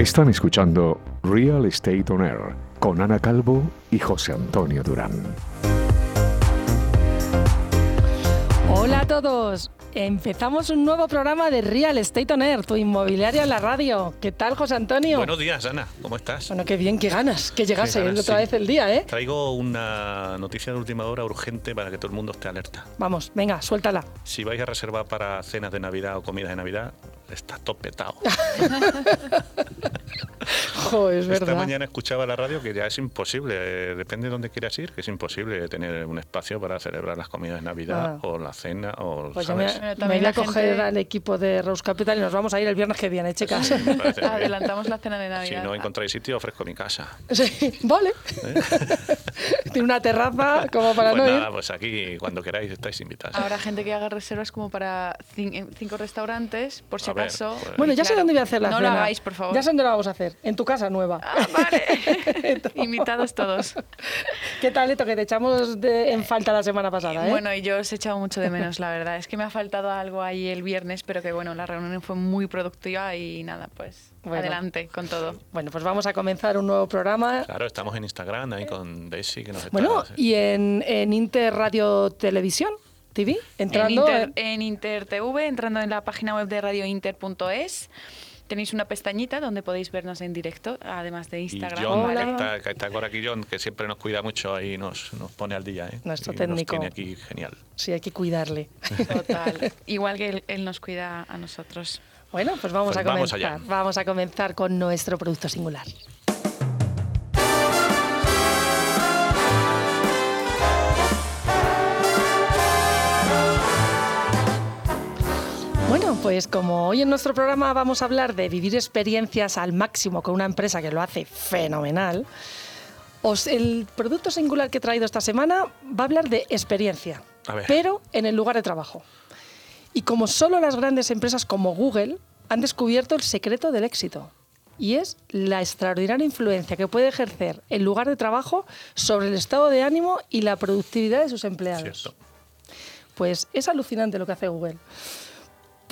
Están escuchando Real Estate On Air con Ana Calvo y José Antonio Durán. Hola a todos. Empezamos un nuevo programa de Real Estate On Air, tu inmobiliaria en la radio. ¿Qué tal, José Antonio? Buenos días, Ana. ¿Cómo estás? Bueno, qué bien, qué ganas que llegase ganas, otra sí. vez el día, ¿eh? Traigo una noticia de última hora urgente para que todo el mundo esté alerta. Vamos, venga, suéltala. Si vais a reservar para cenas de Navidad o comidas de Navidad, está todo petado. Jo, es Esta verdad. mañana escuchaba la radio que ya es imposible, eh, depende de dónde quieras ir, que es imposible tener un espacio para celebrar las comidas de Navidad Ah. o la cena o, Pues yo me, ¿sabes? Me también voy a la coger gente- al equipo de Rose Capital y nos vamos a ir el viernes que viene, chicas. Me bien. Adelantamos la cena de Si Navidad. no encontráis sitio, ofrezco mi casa. Sí, vale. Tiene una terraza como para pues no nada, ir. pues aquí, cuando queráis, estáis invitados. Habrá gente que haga reservas como para cinco restaurantes, por si Ver, pues- Bueno, ya sé dónde voy a hacer la No cena. lo hagáis, por favor. Ya sé dónde lo vamos a hacer. En tu casa nueva. Ah, vale. Invitados todos. ¿Qué tal, Eto? Que te echamos de- en falta la semana pasada, ¿eh? Bueno, y yo os he echado mucho de menos, la verdad. Es que me ha faltado algo ahí el viernes, pero que bueno, la reunión fue muy productiva y nada, pues Bueno. adelante con todo. Bueno, pues vamos a comenzar un nuevo programa. Claro, estamos en Instagram ahí con Daisy que nos está- Bueno, y en, en Inter Radio Televisión TV, entrando. en, Inter, en Inter TV, entrando en la página web de radiointer.es, tenéis una pestañita donde podéis vernos en directo, además de Y Instagram. John, Hola. que está, que está por aquí, John, que siempre nos cuida mucho y nos, nos pone al día. ¿eh? Nuestro Y técnico. Nos tiene aquí genial. Sí, hay que cuidarle. Total. Igual que él, él nos cuida a nosotros. Bueno, pues vamos Pues a vamos comenzar. allá. Vamos a comenzar con nuestro producto singular. Pues como hoy en nuestro programa vamos a hablar de vivir experiencias al máximo con una empresa que lo hace fenomenal, os- el producto singular que he traído esta semana va a hablar de experiencia, pero en el lugar de trabajo. Y como solo las grandes empresas como Google han descubierto el secreto del éxito, y es la extraordinaria influencia que puede ejercer el lugar de trabajo sobre el estado de ánimo y la productividad de sus empleados. Cierto. Pues es alucinante lo que hace Google.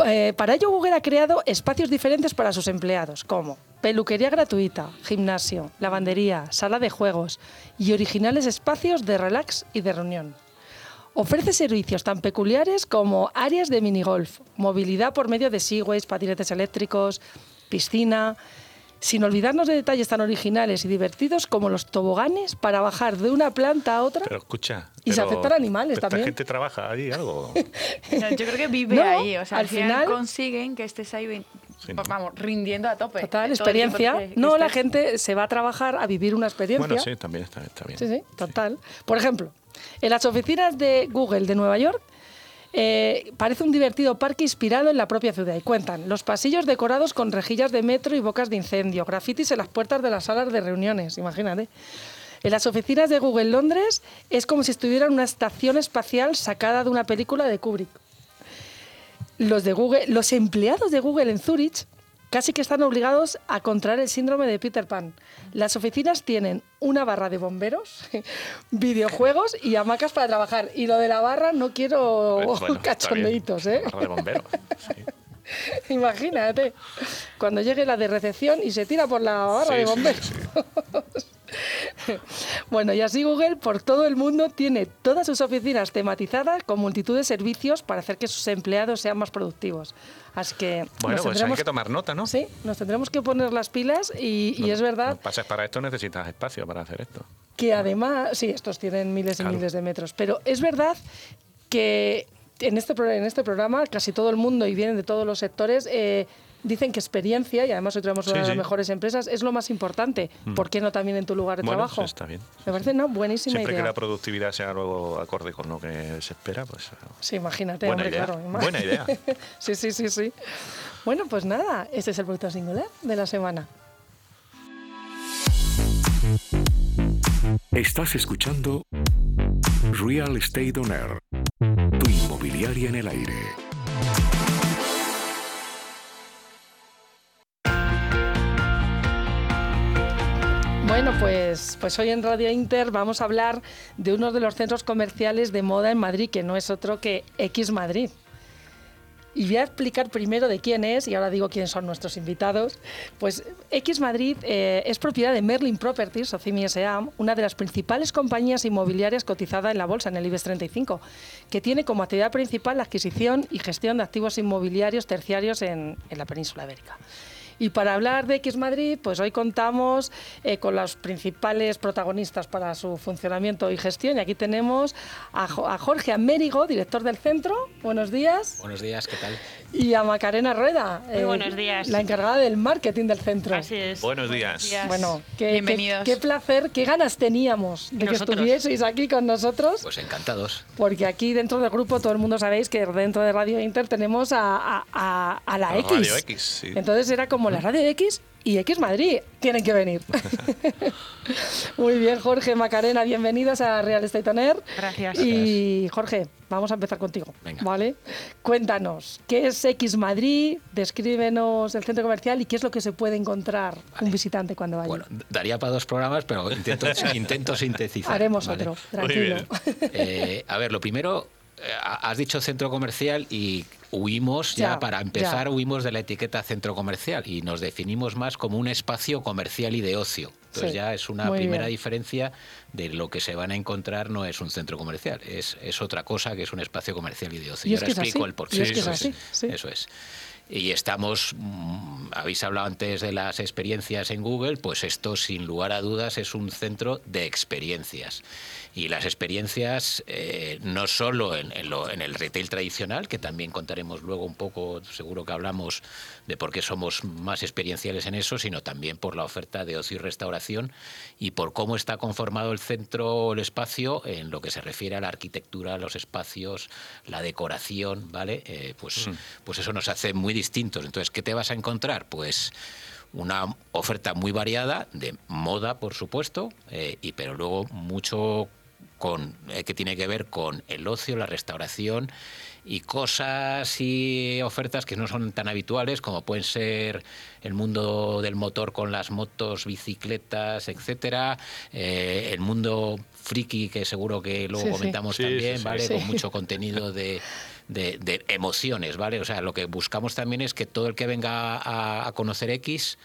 Eh, Para ello, Google ha creado espacios diferentes para sus empleados, como peluquería gratuita, gimnasio, lavandería, sala de juegos y originales espacios de relax y de reunión. Ofrece servicios tan peculiares como áreas de minigolf, movilidad por medio de segways, patinetes eléctricos, piscina, sin olvidarnos de detalles tan originales y divertidos como los toboganes para bajar de una planta a otra. Pero escucha. Y se aceptan animales ¿esta también. gente trabaja ahí algo? No, yo creo que vive No, ahí. O sea, al al final, final- consiguen que estés ahí, vein- Sí, ¿no? vamos, rindiendo a tope. Total, experiencia. tiempo que- que no, la gente se va a trabajar a vivir una experiencia. bueno, sí, también está, está bien. Sí, sí, total. Por ejemplo, en las oficinas de Google de Nueva York eh, parece un divertido parque inspirado en la propia ciudad. Y cuentan los pasillos decorados con rejillas de metro y bocas de incendio, grafitis en las puertas de las salas de reuniones, imagínate. En las oficinas de Google Londres es como si estuviera en una estación espacial sacada de una película de Kubrick. Los, de Google, los empleados de Google en Zurich casi que están obligados a contraer el síndrome de Peter Pan. Las oficinas tienen una barra de bomberos, videojuegos y hamacas para trabajar. Y lo de la barra no quiero bueno, cachondeitos. ¿eh? Barra de bomberos. sí. Imagínate, cuando llegue la de recepción y se tira por la barra Sí, de bomberos. sí. Bueno, y así Google por todo el mundo tiene todas sus oficinas tematizadas con multitud de servicios para hacer que sus empleados sean más productivos. Así que Bueno, nos pues hay que tomar nota, ¿no? Sí, nos tendremos que poner las pilas y, es verdad no pases para esto necesitas espacio para hacer esto. que además, sí, estos tienen miles y Claro. miles de metros, pero es verdad que en este, en este programa casi todo el mundo y vienen de todos los sectores eh, dicen que experiencia, y además hoy tenemos una Sí, de las sí. mejores empresas, es lo más importante. ¿Por qué no también en tu lugar de Bueno, trabajo? sí, está bien. Me parece una buenísima Siempre que la productividad sea luego acorde con lo que se espera, pues Sí, imagínate, Buena hombre, idea, claro. buena idea. sí, sí, sí, sí. Bueno, pues nada, este es el producto singular de la semana. Estás escuchando Real Estate On Air, en el aire. Bueno, pues, pues hoy en Radio Inter vamos a hablar de uno de los centros comerciales de moda en Madrid, que no es otro que X Madrid. Y voy a explicar primero de quién es, y ahora digo quiénes son nuestros invitados. Pues X Madrid eh, es propiedad de Merlin Properties, o CIMI una de las principales compañías inmobiliarias cotizada en la bolsa, en el IBEX 35, que tiene como actividad principal la adquisición y gestión de activos inmobiliarios terciarios en la península ibérica. Y para hablar de X Madrid, pues hoy contamos eh, con los principales protagonistas para su funcionamiento y gestión. Y aquí tenemos a, a Jorge Amérigo, director del centro. Buenos días. Buenos días, ¿qué tal? Y a Macarena Rueda, Muy buenos días. la encargada del marketing del centro. Así es. Buenos días. Bueno, qué, Bienvenidos. Qué, qué placer, qué ganas teníamos de que Nosotros. estuvieseis aquí con nosotros. Pues encantados. Porque aquí dentro del grupo todo el mundo sabéis que dentro de Radio Inter tenemos a, a- a- a la A X. Radio X, sí. Entonces era como la Radio X y X Madrid. Tienen que venir. Muy bien, Jorge Macarena, bienvenidos a Real Estate On Air. Gracias. Y Jorge, vamos a empezar contigo. Venga. ¿Vale? Cuéntanos, ¿qué es X Madrid? Descríbenos el centro comercial y qué es lo que se puede encontrar un visitante cuando vaya. Bueno, daría para dos programas, pero intento, intento sintetizar. Haremos ¿vale? otro, tranquilo. Eh, a ver, lo primero, has dicho centro comercial y huimos, ya, Ya, para empezar, ya. huimos de la etiqueta centro comercial y nos definimos más como un espacio comercial y de ocio. Entonces Sí, ya es una primera bien. diferencia de lo que se van a encontrar no es un centro comercial, es, es otra cosa que es un espacio comercial y de ocio. Y Y, es ahora es explico así, el porqué. es que es Eso así, sí. Eso es. Y estamos, mm, habéis hablado antes de las experiencias en Google, pues esto sin lugar a dudas es un centro de experiencias. Y las experiencias eh, no solo en, en lo- en el retail tradicional, que también contaremos luego un poco, seguro que hablamos de por qué somos más experienciales en eso, sino también por la oferta de ocio y restauración y por cómo está conformado el centro o el espacio en lo que se refiere a la arquitectura, los espacios, la decoración, ¿vale? Eh, pues, pues eso nos hace muy distintos. Entonces, ¿qué te vas a encontrar? Pues una oferta muy variada de moda, por supuesto, eh, y pero luego mucho con eh, que tiene que ver con el ocio, la restauración y cosas y ofertas que no son tan habituales como pueden ser el mundo del motor con las motos, bicicletas, etcétera, eh, el mundo friki que seguro que luego Sí, comentamos Sí, también, sí, sí. ¿vale? Sí. Con mucho contenido de, de- de emociones, ¿vale? O sea, lo que buscamos también es que todo el que venga a, a conocer X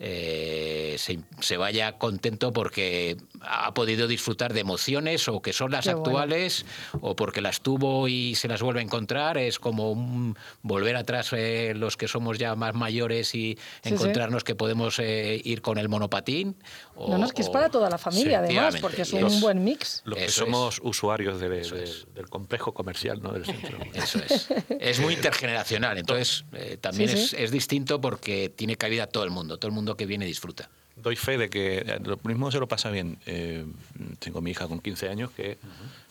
eh, se, se vaya contento porque ha podido disfrutar de emociones o que son las Qué bueno. actuales o porque las tuvo y se las vuelve a encontrar. Es como un volver atrás eh, los que somos ya más mayores y sí. encontrarnos que podemos eh, ir con el monopatín. O- no, no, es que es para toda la familia, además, porque es un buen mix. Los que Eso somos es. usuarios de- de- Eso de- es. del complejo comercial, ¿no? Del centro. Eso es. Es muy intergeneracional, entonces eh, también Sí, sí. Es, es distinto porque tiene cabida todo el mundo, todo el mundo que viene disfruta. Doy fe de que eh, lo mismo se lo pasa bien. Eh, tengo mi hija con 15 años que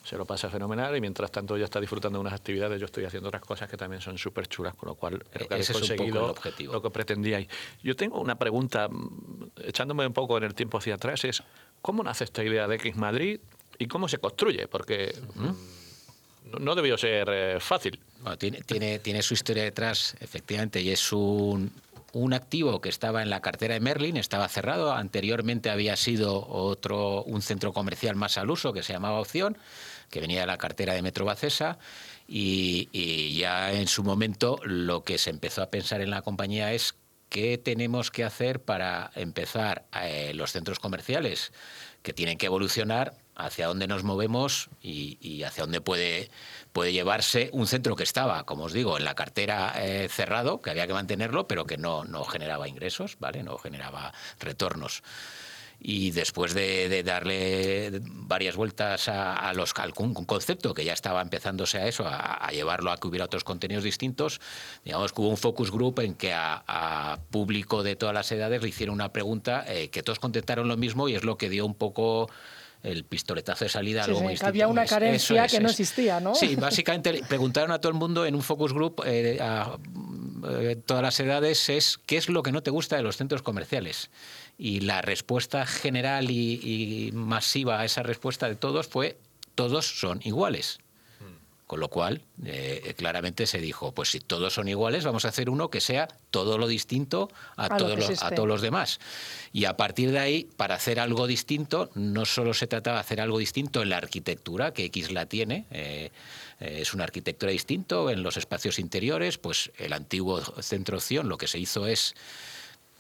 se lo pasa fenomenal y mientras tanto ella está disfrutando de unas actividades, yo estoy haciendo otras cosas que también son súper chulas, con lo cual creo que habéis Ese es un poco conseguido el objetivo. lo que pretendíais. Yo tengo una pregunta, mm, echándome un poco en el tiempo hacia atrás, es ¿cómo nace esta idea de X Madrid y cómo se construye? Porque mm, no, no debió ser eh, fácil. Bueno, tiene, tiene, tiene su historia detrás, efectivamente, y es un, un activo que estaba en la cartera de Merlin, estaba cerrado. Anteriormente había sido otro, un centro comercial más al uso que se llamaba Opción, que venía de la cartera de Metro Bacesa. Y, y ya en su momento lo que se empezó a pensar en la compañía es qué tenemos que hacer para empezar eh, los centros comerciales que tienen que evolucionar hacia dónde nos movemos y, y hacia dónde puede, puede llevarse un centro que estaba, como os digo, en la cartera eh, cerrado, que había que mantenerlo, pero que no, no generaba ingresos, ¿vale? No generaba retornos. Y después de, de darle varias vueltas a, a los, al con- concepto, que ya estaba empezándose a eso, a, a llevarlo a que hubiera otros contenidos distintos, digamos que hubo un focus group en que a, a público de todas las edades le hicieron una pregunta eh, que todos contestaron lo mismo y es lo que dio un poco el pistoletazo de salida. a Sí, algo sí, muy que había una carencia que no existía, ¿no? Sí, básicamente preguntaron a todo el mundo en un focus group eh, a eh, todas las edades es qué es lo que no te gusta de los centros comerciales. Y la respuesta general y, y masiva a esa respuesta de todos fue todos son iguales. Con lo cual, eh, claramente se dijo, pues si todos son iguales, vamos a hacer uno que sea todo lo distinto a, todos los, a todos los demás. Y a partir de ahí, para hacer algo distinto, no solo se trataba de hacer algo distinto en la arquitectura, que X la tiene, eh, Eh, es una arquitectura distinto en los espacios interiores, pues el antiguo centro opción lo que se hizo es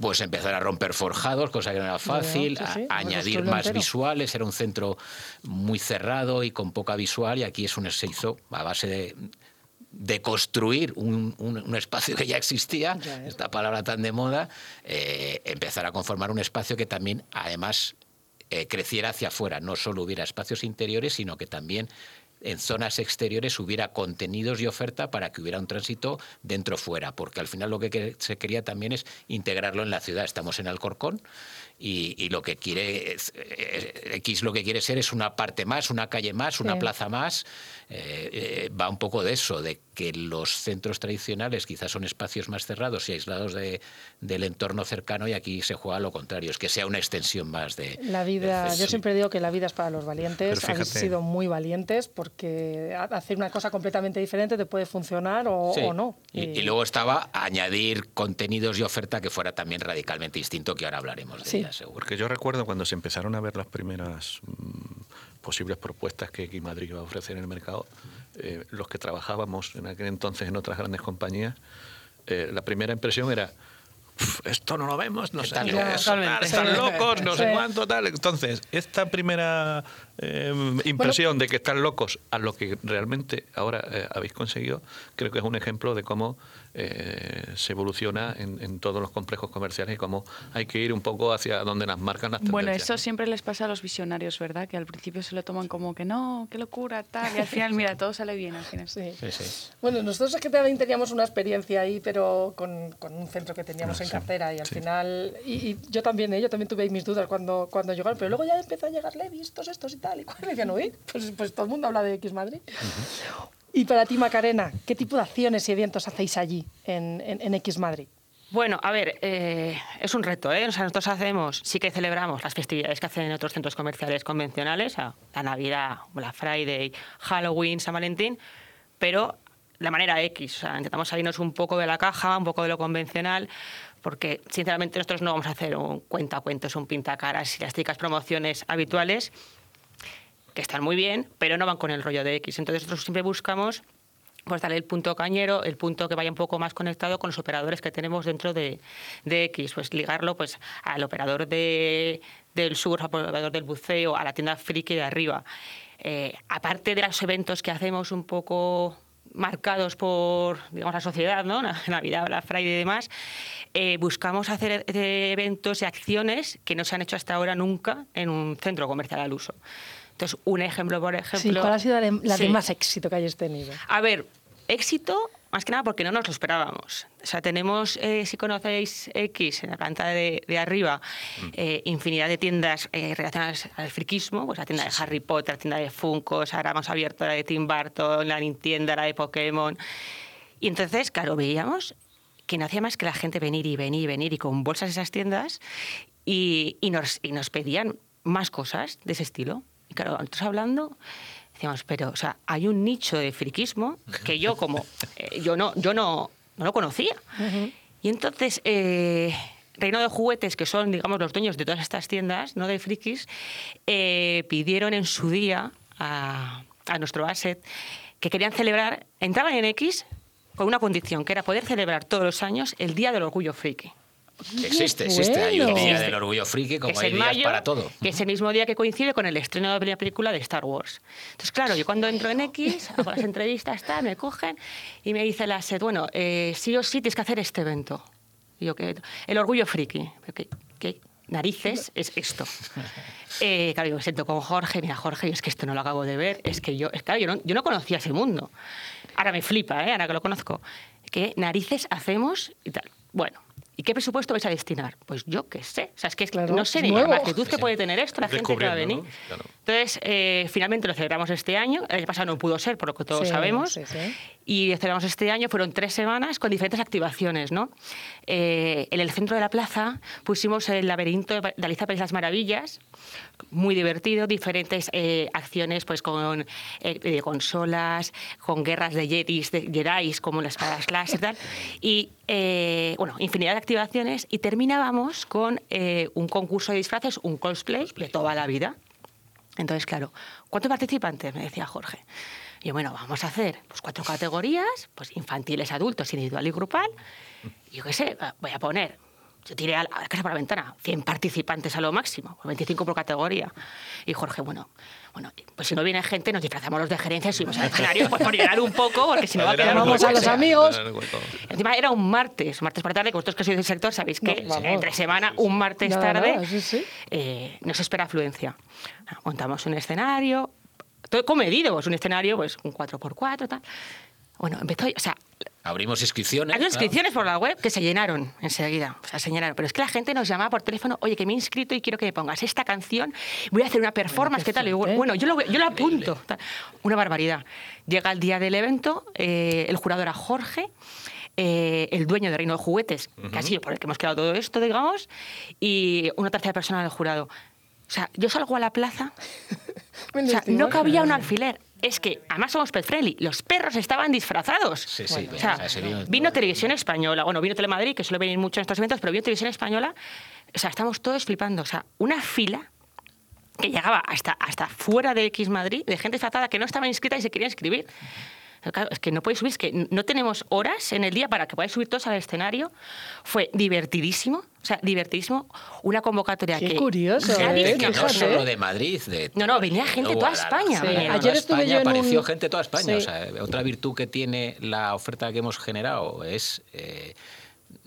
pues empezar a romper forjados, cosa que no era fácil, Sí, sí, a- añadir más entero. visuales, era un centro muy cerrado y con poca visual y aquí es un se hizo a base de de construir un, un- un espacio que ya existía, Ya esta palabra tan de moda, eh, empezar a conformar un espacio que también, además, eh, creciera hacia afuera. No solo hubiera espacios interiores, sino que también en zonas exteriores hubiera contenidos y oferta para que hubiera un tránsito dentro-fuera, porque al final lo que que- se quería también es integrarlo en la ciudad. Estamos en Alcorcón y, y lo que quiere es- eh, X lo que quiere ser es una parte más, una calle más, una Sí. plaza más. Eh, eh, va un poco de eso, de que los centros tradicionales quizás son espacios más cerrados y aislados de- del entorno cercano y aquí se juega lo contrario, es que sea una extensión más de... La vida, yo siempre digo que la vida es para los valientes. Pero Habéis fíjate- sido muy valientes porque ha- hacer una cosa completamente diferente te puede funcionar o, Sí. o no. Y, y luego estaba añadir contenidos y oferta que fuera también radicalmente distinto, que ahora hablaremos de Sí. ella, seguro. Porque yo recuerdo cuando se empezaron a ver las primeras mm, posibles propuestas que X Madrid iba a ofrecer en el mercado, eh, los que trabajábamos en aquel entonces en otras grandes compañías, eh, la primera impresión era. "Uf, Esto no lo vemos, no sé Están locos". no sé cuánto, tal. Entonces, esta primera eh, impresión de que están locos a lo que realmente ahora eh, habéis conseguido, creo que es un ejemplo de cómo eh, se evoluciona en, en todos los complejos comerciales y cómo hay que ir un poco hacia donde las marcan las tendencias. Bueno, eso siempre les pasa a los visionarios, ¿verdad? Que al principio se lo toman como que no, qué locura, tal. Y al final, mira, todo sale bien al final. Sí. Sí, sí. Bueno, nosotros es que también teníamos una experiencia ahí, pero con, con un centro que teníamos Ah, en sí, cartera y al sí. final, y, y yo también, ¿eh? yo también tuve mis dudas cuando, cuando llegaron, pero luego ya empezó a llegar Levistos, estos y tal, y me decían, uy, pues, pues todo el mundo habla de X Madrid. Y para ti, Macarena, ¿qué tipo de acciones y eventos hacéis allí en, en- en X Madrid? Bueno, a ver, eh, es un reto, ¿eh? O sea, nosotros hacemos, sí que celebramos las festividades que hacen en otros centros comerciales convencionales, la Navidad, Black Friday, Halloween, San Valentín, pero la manera X, o sea, intentamos salirnos un poco de la caja, un poco de lo convencional, porque sinceramente nosotros no vamos a hacer un cuentacuentos, un pintacaras y las típicas promociones habituales, que están muy bien, pero no van con el rollo de X. Entonces nosotros siempre buscamos pues darle el punto cañero, el punto que vaya un poco más conectado con los operadores que tenemos dentro de, de X, pues ligarlo pues al operador de, del sur, al operador del buceo, a la tienda friki de arriba. Eh, aparte de los eventos que hacemos un poco marcados por digamos la sociedad, ¿no? Navidad, Black Friday y demás, eh, buscamos hacer eh, eventos y acciones que no se han hecho hasta ahora nunca en un centro comercial al uso. Entonces, un ejemplo, por ejemplo... Sí, ¿Cuál ha sido la, de- Sí. más éxito que hayáis tenido? A ver, éxito, más que nada porque no nos lo esperábamos. O sea, tenemos, eh, si conocéis X, en la planta de, de arriba, eh, infinidad de tiendas eh, relacionadas al friquismo, pues la tienda de Harry Potter, la tienda de Funkos, ahora hemos abierto la de Tim Burton, la Nintendo, la de Pokémon. Y entonces, claro, veíamos que no hacía más que la gente venir y venir y venir y con bolsas a esas tiendas y, y nos, y nos pedían más cosas de ese estilo. Y claro, nosotros hablando, decíamos, pero, o sea, hay un nicho de friquismo que yo como, eh, yo no, yo no, no lo conocía. Y entonces, eh, Reino de Juguetes, que son, digamos, los dueños de todas estas tiendas, no de frikis, eh, pidieron en su día a, a nuestro asset que querían celebrar, entraban en X con una condición, que era poder celebrar todos los años el Día del Orgullo Friki. Existe, existe. Hay un día del orgullo friki, como hay días mayo, para todo. que es el mismo día que coincide con el estreno de la película de Star Wars. Entonces, claro, yo cuando entro en X, hago las entrevistas, tal, me cogen y me dice la SED, bueno, eh, sí o sí tienes que hacer este evento. Y yo, ¿qué? El orgullo friki. ¿Qué, qué narices es esto? Eh, claro, yo me siento con Jorge, mira, Jorge, es que esto no lo acabo de ver, es que yo, es, claro, yo no, yo no conocía ese mundo. Ahora me flipa, ¿eh? ahora que lo conozco. ¿Qué narices hacemos y tal? Bueno, ¿y qué presupuesto vais a destinar? Pues yo qué sé. O sea, es que Claro, no sé ni la magnitud que puede tener esto, la gente que va a venir. Descubriendo, ¿no? Claro. Entonces, eh, finalmente lo celebramos este año. El año pasado no pudo ser, por lo que todos Sí, sabemos. sí, sí. Y celebramos este año, fueron tres semanas con diferentes activaciones. ¿no? Eh, en el centro de la plaza pusimos el laberinto de Alicia País las Maravillas, muy divertido, diferentes eh, acciones pues con eh, de consolas, con guerras de Jedis, de Jedis, como las espadas láser y tal. Y, eh, bueno, infinidad de activaciones. Y terminábamos con eh, un concurso de disfraces, un cosplay de toda la vida. Entonces, claro, ¿cuántos participantes? Me decía Jorge. Y bueno, vamos a hacer pues, cuatro categorías, pues infantiles, adultos, individual y grupal. Yo qué sé, voy a poner yo tiré a la casa por la ventana, 100 participantes a lo máximo, 25 por categoría. Y Jorge, bueno, bueno, pues si no viene gente, nos disfrazamos los de gerencia y subimos al escenario pues por llenar un poco, porque si no va a quedar Vamos a los amigos. Encima era un martes, martes por la tarde, que vosotros que sois del sector sabéis que No, vamos. entre semana, un martes Nada, tarde, nada, sí, sí. eh, nos espera afluencia. Montamos un escenario, todo comedido, pues un escenario, pues un 4x4, tal. Bueno, empezó, o sea, Abrimos inscripciones. había claro. inscripciones por la web que se llenaron enseguida. O sea, se llenaron. Pero es que la gente nos llamaba por teléfono, oye, que me he inscrito y quiero que me pongas esta canción, voy a hacer una performance, qué ¿qué tal? Y bueno, yo lo, yo lo apunto. Tal. Una barbaridad. Llega el día del evento, eh, el jurado era Jorge, eh, el dueño de Reino de Juguetes, que ha sido por el que hemos creado todo esto, digamos, y una tercera persona del jurado. O sea, yo salgo a la plaza o sea, no cabía un alfiler. Es que, además somos pet friendly, los perros estaban disfrazados. Sí, sí. O sea, o sea, se vino- vino Televisión Española, bueno, vino Telemadrid, que suele venir mucho en estos eventos, pero vino Televisión Española, o sea, estamos todos flipando. O sea, una fila que llegaba hasta, hasta fuera de X Madrid, de gente disfrazada que no estaba inscrita y se quería inscribir. Claro, es que no podéis subir, es que no tenemos horas en el día para que podáis subir todos al escenario. Fue divertidísimo, o sea, divertidísimo. Una convocatoria Qué que... curioso, ¿eh? Que no solo de Madrid. De, No, no, venía gente toda España. sí, Sí. a toda Ayer estuve España yo en apareció un- gente de toda España. Sí. O sea, otra virtud que tiene la oferta que hemos generado es eh,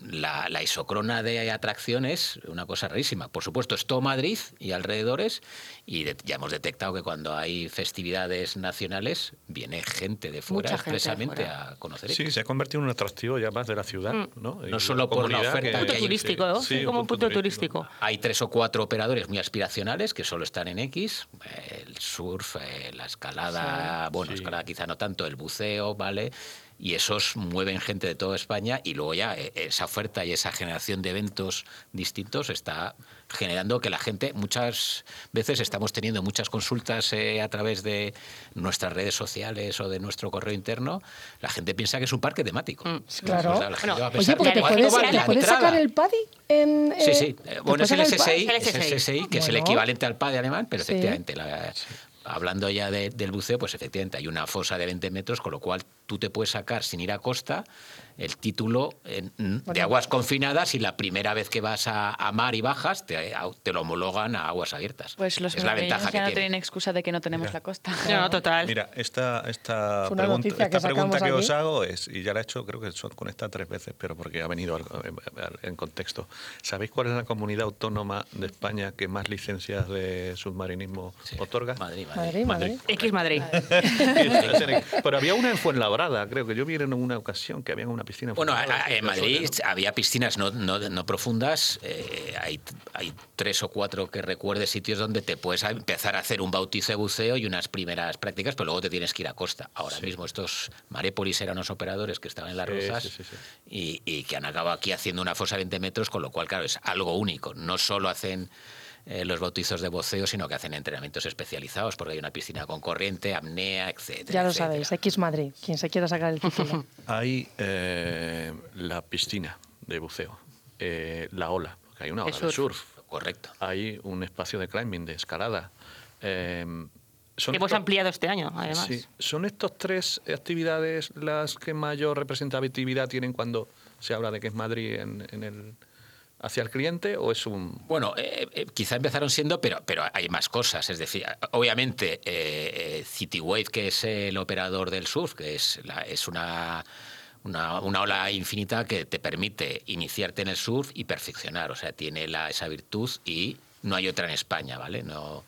la, la isocrona de atracciones, una cosa rarísima. Por supuesto, es todo Madrid y alrededores, y de- ya hemos detectado que cuando hay festividades nacionales viene gente de fuera de expresamente fuera. a conocer. Sí, se ha convertido en un atractivo ya más de la ciudad, Mm. ¿no? Y No solo por la comunidad oferta Un punto que turístico, ¿no? Sí, Sí, como un punto turístico. Hay tres o cuatro operadores muy aspiracionales que solo están en X, el surf, eh, la escalada, bueno, Sí. escalada quizá no tanto, el buceo, ¿vale? Y esos mueven gente de toda España y luego ya eh, esa oferta y esa generación de eventos distintos está generando que la gente, muchas veces estamos teniendo muchas consultas eh, a través de nuestras redes sociales o de nuestro correo interno, la gente piensa que es un parque temático. claro. O sea, la gente Bueno, va a Oye, pensar, porque te ¿cuánto puedes, vale te la puedes entrada? sacar el paddy en. Sí, eh, sí. ¿te Eh, Bueno, es el SSI, el el SSI. Que es el equivalente al PAD alemán, pero Sí. efectivamente, la- hablando ya de- del buceo, pues efectivamente hay una fosa de 20 metros, con lo cual tú te puedes sacar sin ir a costa el título en- de aguas confinadas y la primera vez que vas a, a mar y bajas te, te lo homologan a aguas abiertas. Pues los es la ventaja ya no que tiene. tienen excusa de que no tenemos la costa. No, no, total. Mira, esta, esta pregunta, que pregunta os hago es, y ya la he hecho, creo que son con esta tres veces, pero porque ha venido algo en, en contexto. ¿Sabéis cuál es la comunidad autónoma de España que más licencias de submarinismo Sí. otorga? Madrid, Madrid. Madrid, Madrid. X Madrid. pero había una en Fuenlabrada, creo que yo vi en una ocasión que había una piscina. Bueno, a- Fuenlabrada, a- en ¿te suena, Madrid no? había piscinas no, no, no profundas, eh, hay, hay tres o cuatro que recuerde sitios donde te puedes empezar a hacer un bautizo de buceo y unas primeras prácticas, pero luego te tienes que ir a costa. Ahora mismo estos Marépolis eran unos operadores que estaban en las Sí, sí. Y, y que han acabado aquí haciendo una fosa de 20 metros, con lo cual, claro, es algo único. No solo hacen eh, los bautizos de buceo, sino que hacen entrenamientos especializados, porque hay una piscina con corriente, apnea, etcétera. Ya lo etcétera. sabéis, X Madrid, quien se quiera sacar el título. Hay eh, la piscina de buceo, eh, la ola, porque hay una ola de surf. surf. Correcto. Hay un espacio de climbing, de escalada. Eh, son Que hemos estos- ampliado este año, además. Sí. ¿Son estas tres actividades las que mayor representatividad tienen cuando se habla de que es Madrid en, en el, hacia el cliente o es un... Bueno, eh, eh, quizá empezaron siendo, pero, pero hay más cosas. Es decir, obviamente, eh, eh, Citywave, que es el operador del surf, que es, la- es una, una, una ola infinita que te permite iniciarte en el surf y perfeccionar. O sea, tiene la, esa virtud y no hay otra en España, ¿vale? No,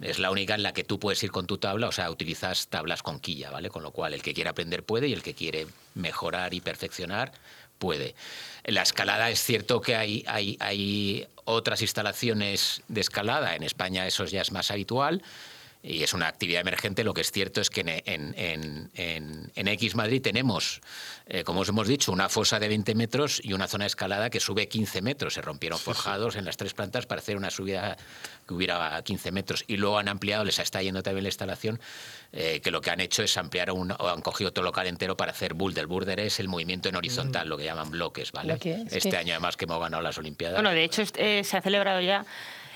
es la única en la que tú puedes ir con tu tabla, o sea, utilizas tablas con quilla, ¿vale? Con lo cual el que quiere aprender puede y el que quiere mejorar y perfeccionar puede. La escalada es cierto que hay, hay, hay otras instalaciones de escalada, en España eso ya es más habitual. Y es una actividad emergente. Lo que es cierto es que en, en- en- en- X Madrid tenemos, eh, como os hemos dicho, una fosa de 20 metros y una zona de escalada que sube 15 metros. Se rompieron forjados en las tres plantas para hacer una subida que hubiera 15 metros. Y luego han ampliado, les está yendo también la instalación, eh, que lo que han hecho es ampliar un- o han cogido todo local entero para hacer boulder. Boulder es el movimiento en horizontal, lo que llaman bloques, ¿vale? Este año además que hemos ganado las Olimpiadas. Bueno, de hecho, este, eh, se ha celebrado ya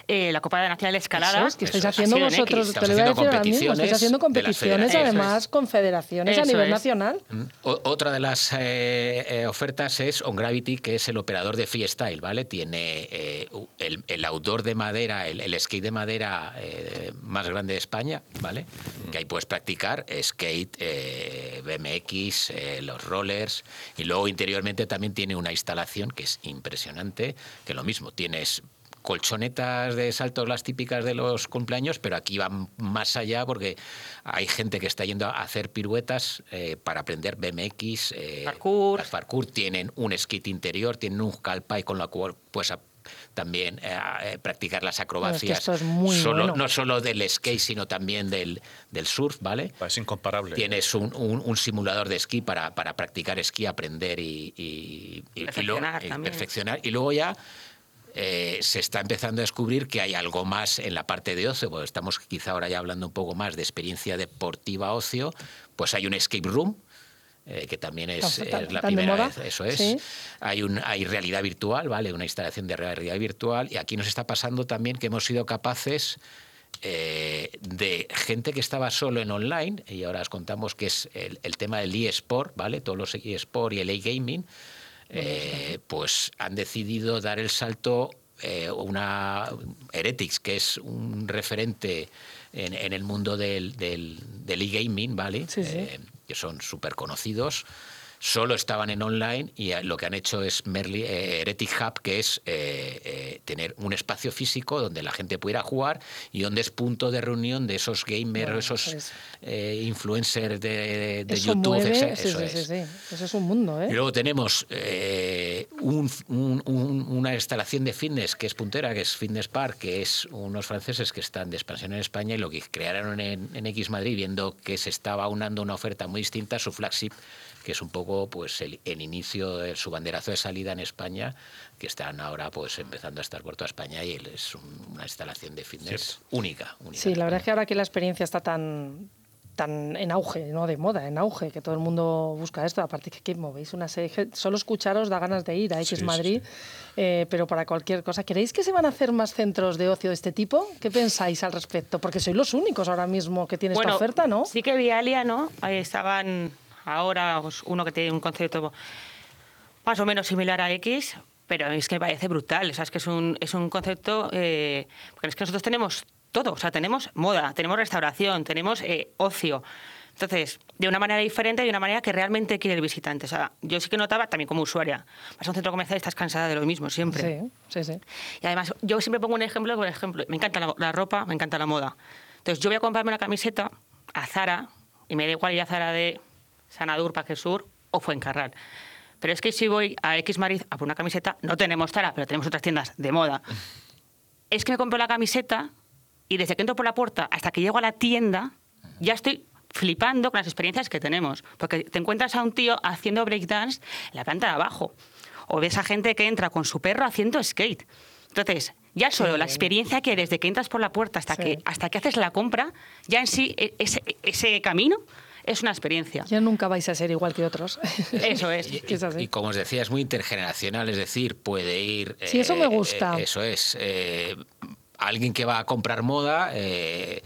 eh, la Copa Nacional de Escalada. Eso es, que estáis Eso es, haciendo vosotros, te lo iba a decir ahora mismo, haciendo estáis haciendo competiciones de además federaciones. con federaciones a nivel es. nacional. Mm. O- Otra de las eh, eh, ofertas es On Gravity, que es el operador de freestyle, ¿vale? Tiene eh, el, el outdoor de madera, el, el skate de madera eh, más grande de España, ¿vale? Que ahí puedes practicar skate, eh, BMX, eh, los rollers, y luego interiormente también tiene una instalación que es impresionante, que lo mismo, tienes colchonetas de saltos las típicas de los cumpleaños, pero aquí van más allá porque hay gente que está yendo a hacer piruetas eh, para aprender BMX, eh, Parkour. las parkour, tienen un skate interior, tienen un calpa y con lo cual pues también eh, practicar las acrobacias, esto es muy solo, bueno. no solo del skate, sino también del, del surf, ¿vale? Es incomparable. Tienes un, un- un simulador de esquí para, para practicar esquí, aprender y, y- y- y luego- Perfeccionar y perfeccionar. Y luego ya eh, se está empezando a descubrir que hay algo más en la parte de ocio, porque estamos quizá ahora ya hablando un poco más de experiencia deportiva ocio, pues hay un escape room. eh, que también es, Tan- tan- es la primera vez, eso es. Sí. Hay, un, hay realidad virtual, ¿vale? Una instalación de realidad virtual. Y aquí nos está pasando también que hemos sido capaces eh, de gente que estaba solo en online, y ahora os contamos que es el, el tema del eSport, ¿vale? Todos los eSport y el e-gaming, eh, pues han decidido dar el salto eh, una Heretics, que es un referente en, en el mundo del, del, del e-gaming, ¿vale? Sí, sí. Eh, que son súper conocidos. Solo estaban en online y eh, lo que han hecho es Merli, eh, Heretic Hub, que es eh, eh, tener un espacio físico donde la gente pudiera jugar y donde es punto de reunión de esos gamers, Bueno, esos pues- eh, influencers de, de eso YouTube. mueve, ese- sí, eso sí, es. sí. Eso es un mundo, ¿eh? Y luego tenemos eh, un- un- un- una instalación de fitness que es puntera, que es Fitness Park, que es unos franceses que están de expansión en España y lo que crearon en, en X Madrid, viendo que se estaba aunando una oferta muy distinta, su flagship, que es un poco pues el, el inicio de su banderazo de salida en España, que están ahora pues empezando a estar por toda España y es un- una instalación de fitness única, única. Sí, la verdad es que ahora que la experiencia está tan tan en auge, no de moda, en auge, que todo el mundo busca esto. Aparte que, que movéis una serie, solo escucharos da ganas de ir a X Sí, sí, Madrid, eh, pero para cualquier cosa. ¿Queréis que se van a hacer más centros de ocio de este tipo? ¿Qué pensáis al respecto? Porque sois los únicos ahora mismo que tienen esta oferta, ¿no? Sí que Vialia, ¿no? Ahí estaban ahora uno que tiene un concepto más o menos similar a X, pero es que me parece brutal. O sea, es que es un, es un concepto... eh, porque es que nosotros tenemos todo. O sea, tenemos moda, tenemos restauración, tenemos eh, ocio. Entonces, de una manera diferente, de una manera que realmente quiere el visitante. O sea, yo sí que notaba, también como usuaria, vas a un centro comercial y estás cansada de lo mismo siempre. Sí, sí, sí. Y además, yo siempre pongo un ejemplo, por ejemplo, me encanta la, la ropa, me encanta la moda. Entonces, yo voy a comprarme una camiseta a Zara, y me da igual ir a Zara de Sanadur, Parque Sur o Fuencarral. Pero es que si voy a X Madrid a por una camiseta, no tenemos Zara, pero tenemos otras tiendas de moda. Es que me compro la camiseta y desde que entro por la puerta hasta que llego a la tienda, ya estoy flipando con las experiencias que tenemos. Porque te encuentras a un tío haciendo breakdance en la planta de abajo. O ves a gente que entra con su perro haciendo skate. Entonces, ya solo la experiencia que desde que entras por la puerta hasta, Sí. que, hasta que haces la compra, ya en sí e- ese, ese camino es una experiencia. Ya nunca vais a ser igual que otros. Eso es. Y, como os decía, es muy intergeneracional, es decir, puede ir... Sí, eso me gusta. eh, eso es. eh, alguien que va a comprar moda, eh,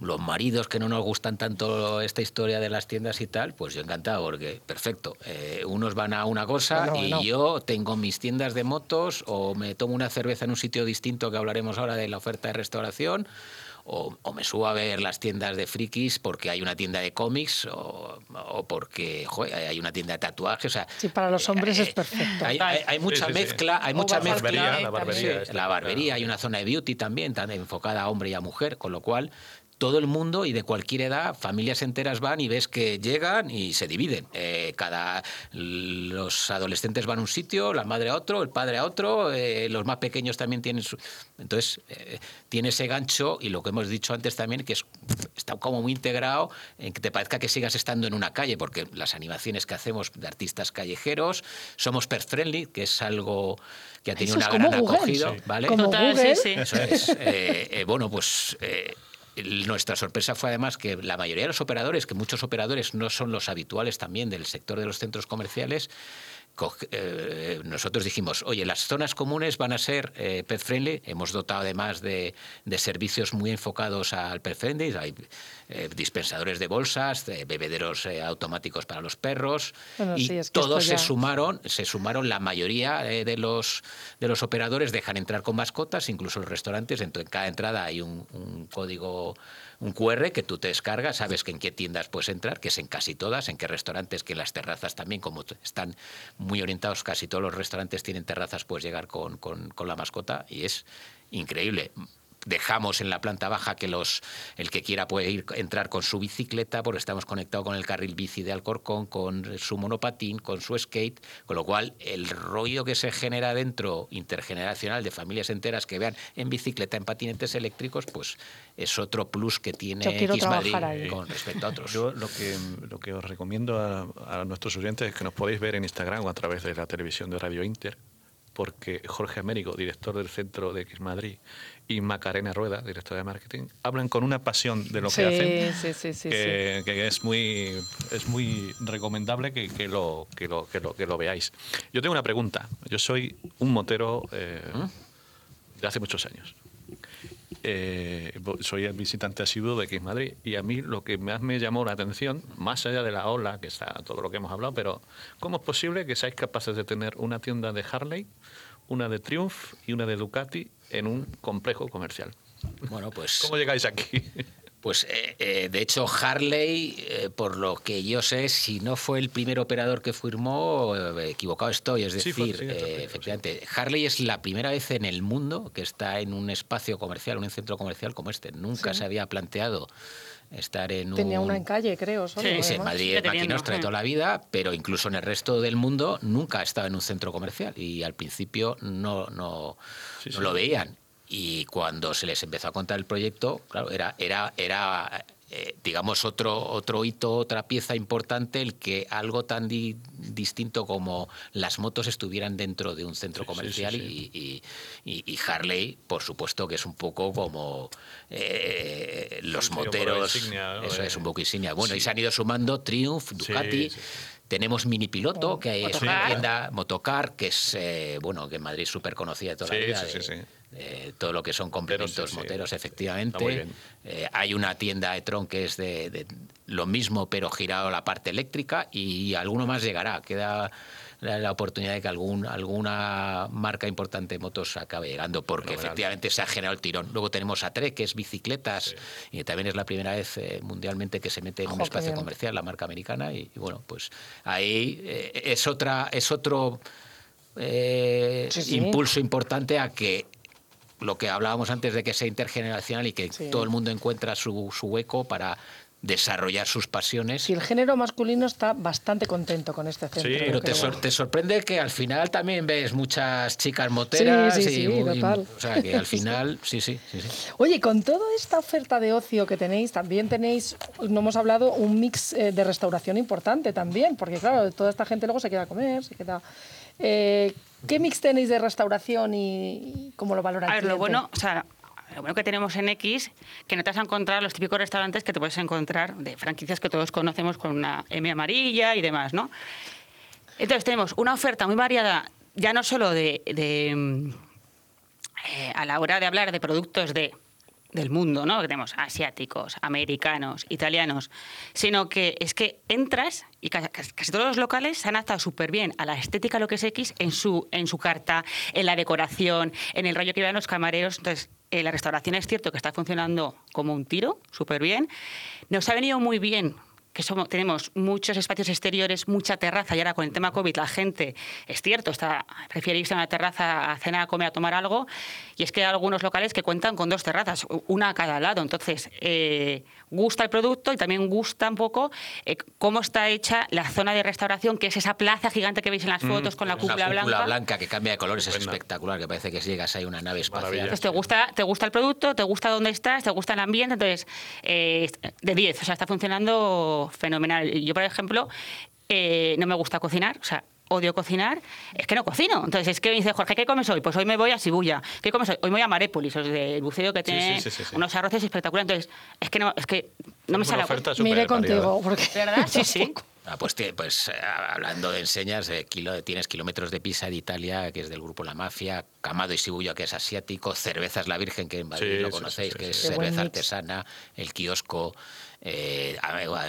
los maridos que no nos gustan tanto esta historia de las tiendas y tal, pues yo encantado, porque perfecto. eh, unos van a una cosa y yo tengo mis tiendas de motos o me tomo una cerveza en un sitio distinto que hablaremos ahora de la oferta de restauración. O, o me subo a ver las tiendas de frikis porque hay una tienda de cómics o, o porque hay una tienda de tatuajes. O sea, Sí, para los hombres es perfecto. Hay, hay- hay mucha Sí, sí, sí. mezcla, hay mucha barbería, mezcla. la barbería Sí, esta, la barbería, hay una zona de beauty también, tan enfocada a hombre y a mujer, con lo cual todo el mundo y de cualquier edad, familias enteras van y ves que llegan y se dividen. Eh, cada los adolescentes van a un sitio, la madre a otro, el padre a otro, eh, los más pequeños también tienen su. Entonces eh, tiene ese gancho y lo que hemos dicho antes también que es, está como muy integrado en que te parezca que sigas estando en una calle, porque las animaciones que hacemos de artistas callejeros somos pet friendly, que es algo que ha tenido Eso es una gran Google. acogida, Sí. ¿vale? Como Total, Google. sí, sí. Eso es. Eh, eh, bueno, pues eh, nuestra sorpresa fue además que la mayoría de los operadores, que muchos operadores no son los habituales también del sector de los centros comerciales, eh, nosotros dijimos, oye, las zonas comunes van a ser eh, pet friendly. Hemos dotado además de, de servicios muy enfocados al pet friendly. Hay eh, dispensadores de bolsas, de bebederos eh, automáticos para los perros. Bueno, y sí, es que todos se sumaron, se sumaron la mayoría de los de los operadores dejan entrar con mascotas, incluso los restaurantes. En, en cada entrada hay un, un código, un QR que tú te descargas, sabes que en qué tiendas puedes entrar, que es en casi todas, en qué restaurantes, que las terrazas también, como están muy orientados, casi todos los restaurantes tienen terrazas, puedes llegar con, con- con la mascota y es increíble. Dejamos en la planta baja que los el que quiera puede ir entrar con su bicicleta, porque estamos conectados con el carril bici de Alcorcón, con su monopatín, con su skate, con lo cual el rollo que se genera dentro intergeneracional de familias enteras que vean en bicicleta, en patinetes eléctricos, pues es otro plus que tiene X Madrid ahí. con respecto a otros. Yo lo que, lo que os recomiendo a, a nuestros oyentes es que nos podéis ver en Instagram o a través de la televisión de Radio Inter, porque Jorge Américo, director del Centro de X Madrid, y Macarena Rueda, directora de marketing, hablan con una pasión de lo Sí, que hacen. sí, sí, que es muy es muy recomendable que, que lo, que, lo, que, lo, que lo veáis. Yo tengo una pregunta. Yo soy un motero eh, de hace muchos años. Eh, soy el visitante asiduo de X Madrid y a mí lo que más me llamó la atención, más allá de la ola, que está todo lo que hemos hablado, pero ¿cómo es posible que seáis capaces de tener una tienda de Harley, una de Triumph y una de Ducati en un complejo comercial? Bueno, pues ¿Cómo llegáis aquí? Pues eh, eh, de hecho Harley, eh, por lo que yo sé, si no fue el primer operador que firmó, eh, equivocado estoy. Es Sí, fue- decir, sí, eh, efectivamente, Harley es la primera vez en el mundo que está en un espacio comercial, un centro comercial como este. Nunca Sí. se había planteado estar en Tenía un... una en calle, creo. Solo, Sí, en. Madrid es maquinostra de toda la vida, pero incluso en el resto del mundo nunca ha estado en un centro comercial y al principio no, no, Sí, no sí. lo veían. Y cuando se les empezó a contar el proyecto, claro, era, era, era eh, digamos, otro, otro hito, otra pieza importante el que algo tan di- distinto como las motos estuvieran dentro de un centro Sí, sí, comercial sí, Y, y- y- Harley, por supuesto, que es un poco como eh, los moteros. insignia, ¿no? Eso es un poco insignia. Bueno, y se han ido sumando Triumph, Ducati. Sí, sí. Tenemos Mini Piloto, que es una tienda Motocar, que es, eh, bueno, que en Madrid es súper conocida de toda Sí, la vida. sí, sí, de- sí. de todo lo que son complementos sí, sí. moteros, muy efectivamente. bien. Eh, hay una tienda de Tron que es de, de lo mismo, pero girado a la parte eléctrica, y alguno más llegará. Queda la, la oportunidad de que algún, alguna marca importante de motos acabe llegando, porque Fenomenal. efectivamente se ha generado el tirón. Luego tenemos a Trek, que es bicicletas, y también es la primera vez eh, mundialmente que se mete en un espacio bien. comercial, la marca americana, y, y bueno, pues ahí eh, es otra, es otro eh, Sí, sí. impulso importante a que lo que hablábamos antes de que sea intergeneracional y que Sí. todo el mundo encuentra su, su hueco para desarrollar sus pasiones. Sí, el género masculino está bastante contento con este centro. Sí, Pero te, creo. sor- te sorprende que al final también ves muchas chicas moteras Sí, sí, y sí, muy- total. o sea que al final sí sí sí, sí. Oye, con toda esta oferta de ocio que tenéis, también tenéis, no hemos hablado, un mix eh, de restauración importante también, porque claro, toda esta gente luego se queda a comer, se queda... Eh, ¿Qué mix tenéis de restauración y, y cómo lo valora el A ver, lo bueno, o sea, lo bueno que tenemos en X, que no te vas a encontrar los típicos restaurantes que te puedes encontrar de franquicias que todos conocemos con una M amarilla y demás, ¿no? Entonces tenemos una oferta muy variada, ya no solo de, eh, a la hora de hablar de productos de del mundo, ¿no? Que tenemos asiáticos, americanos, italianos, sino que es que entras y ca- ca- casi, todos los locales se han adaptado súper bien a la estética, lo que es X, en su, en su carta, en la decoración, en el rollo que llevan los camareros. Entonces, eh, la restauración es cierto que está funcionando como un tiro, súper bien. Nos ha venido muy bien que somos, tenemos muchos espacios exteriores, mucha terraza, y ahora con el tema COVID la gente, es cierto, está, prefiere irse a una terraza a cenar, a comer, a tomar algo, y es que hay algunos locales que cuentan con dos terrazas, una a cada lado. Entonces, eh, gusta el producto y también gusta un poco eh, cómo está hecha la zona de restauración, que es esa plaza gigante que veis en las fotos con la cúpula cúpula blanca. que cambia de colores es espectacular, que parece que si llegas ahí una nave espacial. Maravilla. Entonces, te gusta, te gusta el producto, te gusta dónde estás, te gusta el ambiente, entonces, eh, de 10, o sea, está funcionando fenomenal. Yo, por ejemplo, eh, no me gusta cocinar, o sea, odio cocinar, es que no cocino. Entonces, es que me dice, Jorge, ¿qué comes hoy? Pues hoy me voy a Sibuya. ¿Qué comes hoy? Hoy me voy a Marépolis, el buceo que tiene sí, sí, sí. unos arroces espectaculares. Entonces, es que no, es que no me sale a oferta cuenta. Miré súper variada. contigo, porque... ¿Verdad? Sí, sí. Ah, pues, pues, eh, hablando de enseñas, eh, kilo- tienes kilómetros de pizza de Italia, que es del grupo La Mafia, Camado y Shibuya, que es asiático, Cervezas La Virgen, que en Madrid Sí, lo sí, conocéis, sí, que es cerveza artesana, el kiosco, eh,